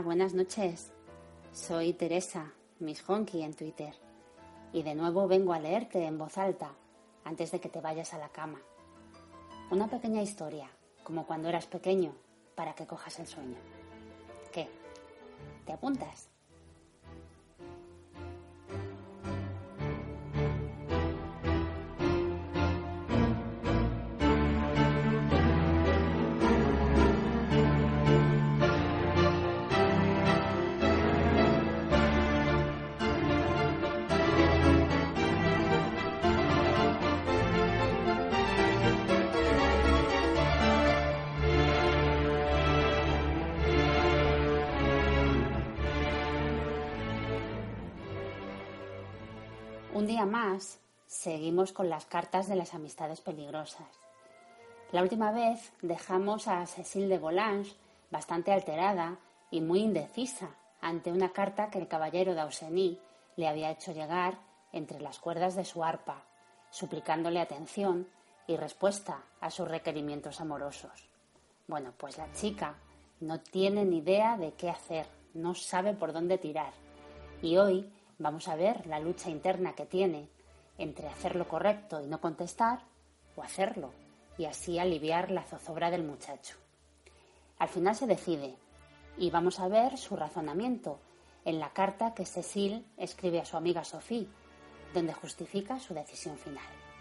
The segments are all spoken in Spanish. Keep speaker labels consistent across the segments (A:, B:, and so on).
A: Buenas noches. Soy Teresa, Miss Honky en Twitter. Y de nuevo vengo a leerte en voz alta antes de que te vayas a la cama. Una pequeña historia, como cuando eras pequeño, para que cojas el sueño. ¿Qué? ¿Te apuntas? Un día más, seguimos con las cartas de las amistades peligrosas. La última vez dejamos a Cecile de Volanges bastante alterada y muy indecisa ante una carta que el caballero d'Auseny le había hecho llegar entre las cuerdas de su arpa, suplicándole atención y respuesta a sus requerimientos amorosos. Bueno, pues la chica no tiene ni idea de qué hacer, no sabe por dónde tirar. Y hoy vamos a ver la lucha interna que tiene entre hacer lo correcto y no contestar o hacerlo y así aliviar la zozobra del muchacho. Al final se decide y vamos a ver su razonamiento en la carta que Cecil escribe a su amiga Sophie, donde justifica su decisión final.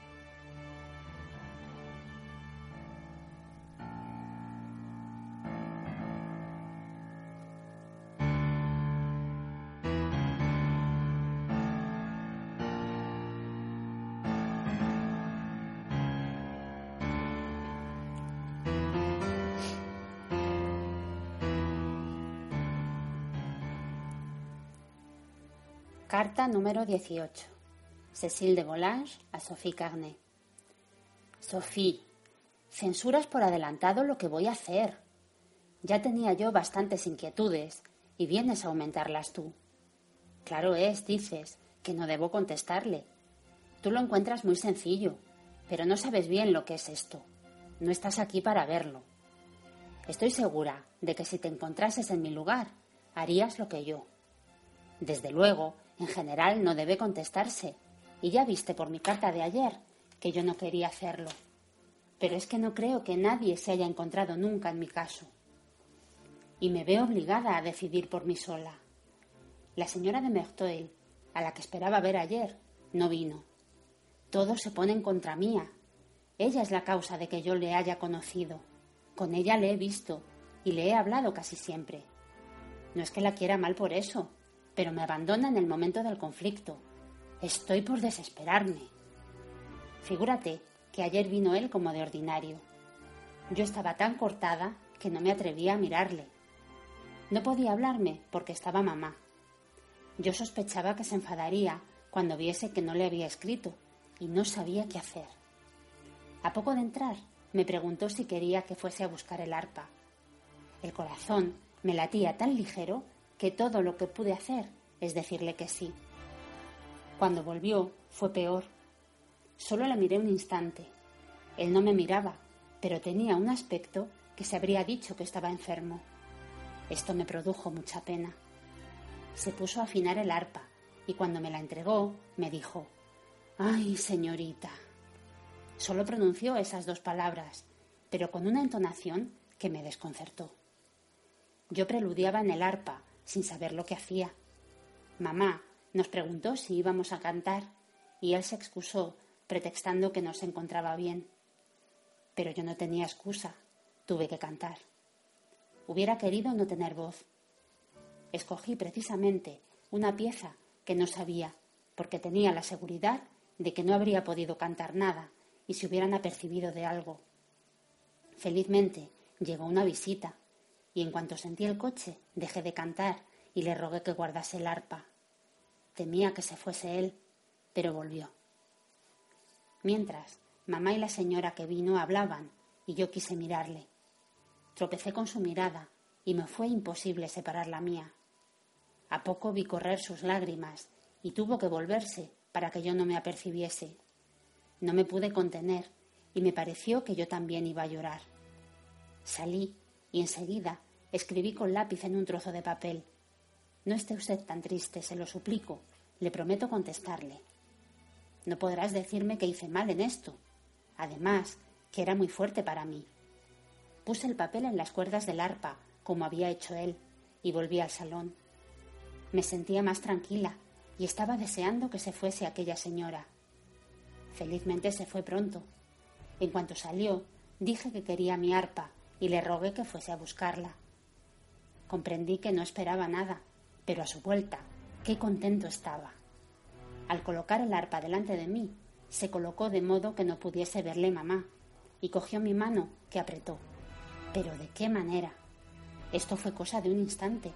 A: Carta número 18. Cécile de Volanges a Sophie Carnet. Sophie, censuras por adelantado lo que voy a hacer. Ya tenía yo bastantes inquietudes y vienes a aumentarlas tú. Claro es, dices, que no debo contestarle. Tú lo encuentras muy sencillo, pero no sabes bien lo que es esto. No estás aquí para verlo. Estoy segura de que si te encontrases en mi lugar, harías lo que yo. Desde luego, en general no debe contestarse. Y ya viste por mi carta de ayer que yo no quería hacerlo. Pero es que no creo que nadie se haya encontrado nunca en mi caso. Y me veo obligada a decidir por mí sola. La señora de Merteuil, a la que esperaba ver ayer, no vino. Todos se ponen contra mía. Ella es la causa de que yo le haya conocido. Con ella le he visto y le he hablado casi siempre. No es que la quiera mal por eso, pero me abandona en el momento del conflicto. Estoy por desesperarme. Figúrate que ayer vino él como de ordinario. Yo estaba tan cortada que no me atrevía a mirarle. No podía hablarme porque estaba mamá. Yo sospechaba que se enfadaría cuando viese que no le había escrito y no sabía qué hacer. A poco de entrar, me preguntó si quería que fuese a buscar el arpa. El corazón me latía tan ligero que todo lo que pude hacer es decirle que sí. Cuando volvió fue peor. Solo le miré un instante. Él no me miraba, pero tenía un aspecto que se habría dicho que estaba enfermo. Esto me produjo mucha pena. Se puso a afinar el arpa y cuando me la entregó me dijo, ¡Ay, señorita! Solo pronunció esas dos palabras, pero con una entonación que me desconcertó. Yo preludiaba en el arpa, sin saber lo que hacía. Mamá nos preguntó si íbamos a cantar y él se excusó, pretextando que no se encontraba bien. Pero yo no tenía excusa, tuve que cantar. Hubiera querido no tener voz. Escogí precisamente una pieza que no sabía, porque tenía la seguridad de que no habría podido cantar nada y se hubieran apercibido de algo. Felizmente llegó una visita y en cuanto sentí el coche dejé de cantar y le rogué que guardase el arpa. Temía que se fuese él, pero volvió. Mientras, mamá y la señora que vino hablaban y yo quise mirarle. Tropecé con su mirada y me fue imposible separar la mía. A poco vi correr sus lágrimas y tuvo que volverse para que yo no me apercibiese. No me pude contener y me pareció que yo también iba a llorar. Salí y enseguida escribí con lápiz en un trozo de papel. No esté usted tan triste, se lo suplico. Le prometo contestarle. No podrás decirme que hice mal en esto. Además, que era muy fuerte para mí. Puse el papel en las cuerdas del arpa, como había hecho él, y volví al salón. Me sentía más tranquila y estaba deseando que se fuese aquella señora. Felizmente se fue pronto. En cuanto salió, dije que quería mi arpa y le rogué que fuese a buscarla. Comprendí que no esperaba nada, pero a su vuelta, qué contento estaba. Al colocar el arpa delante de mí, se colocó de modo que no pudiese verle mamá, y cogió mi mano, que apretó. Pero de qué manera. Esto fue cosa de un instante,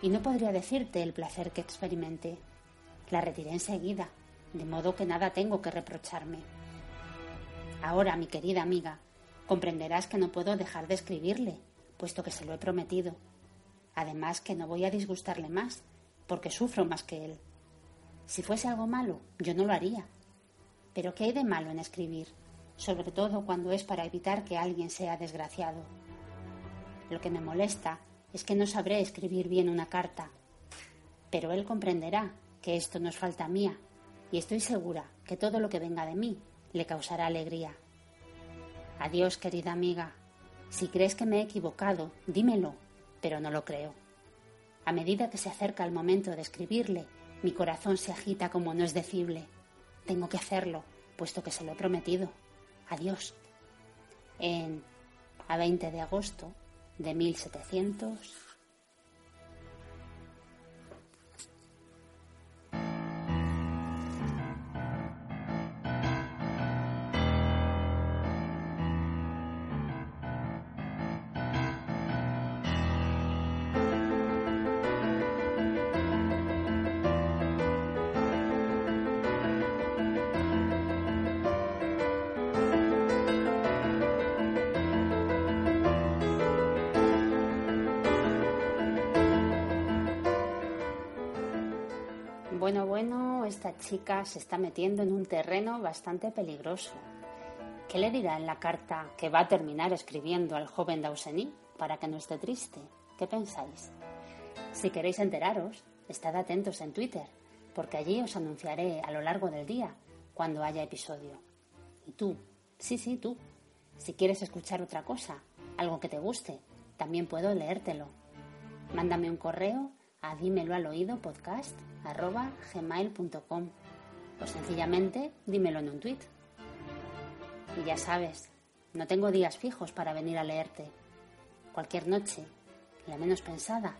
A: y no podría decirte el placer que experimenté. La retiré enseguida, de modo que nada tengo que reprocharme. Ahora, mi querida amiga, comprenderás que no puedo dejar de escribirle, puesto que se lo he prometido. Además que no voy a disgustarle más, porque sufro más que él. Si fuese algo malo, yo no lo haría. Pero ¿qué hay de malo en escribir? Sobre todo cuando es para evitar que alguien sea desgraciado. Lo que me molesta es que no sabré escribir bien una carta. Pero él comprenderá que esto no es falta mía, y estoy segura que todo lo que venga de mí le causará alegría. Adiós, querida amiga. Si crees que me he equivocado, dímelo, pero no lo creo. A medida que se acerca el momento de escribirle, mi corazón se agita como no es decible. Tengo que hacerlo, puesto que se lo he prometido. Adiós. En a 20 de agosto de 1700 Bueno, bueno, esta chica se está metiendo en un terreno bastante peligroso. ¿Qué le dirá en la carta que va a terminar escribiendo al joven Dauseny para que no esté triste? ¿Qué pensáis? Si queréis enteraros, estad atentos en Twitter, porque allí os anunciaré a lo largo del día cuando haya episodio. Y tú, sí, sí, tú, si quieres escuchar otra cosa, algo que te guste, también puedo leértelo. Mándame un correo a dímelo al oído podcast arroba gmail.com o sencillamente dímelo en un tweet. Y ya sabes, no tengo días fijos para venir a leerte. Cualquier noche, la menos pensada,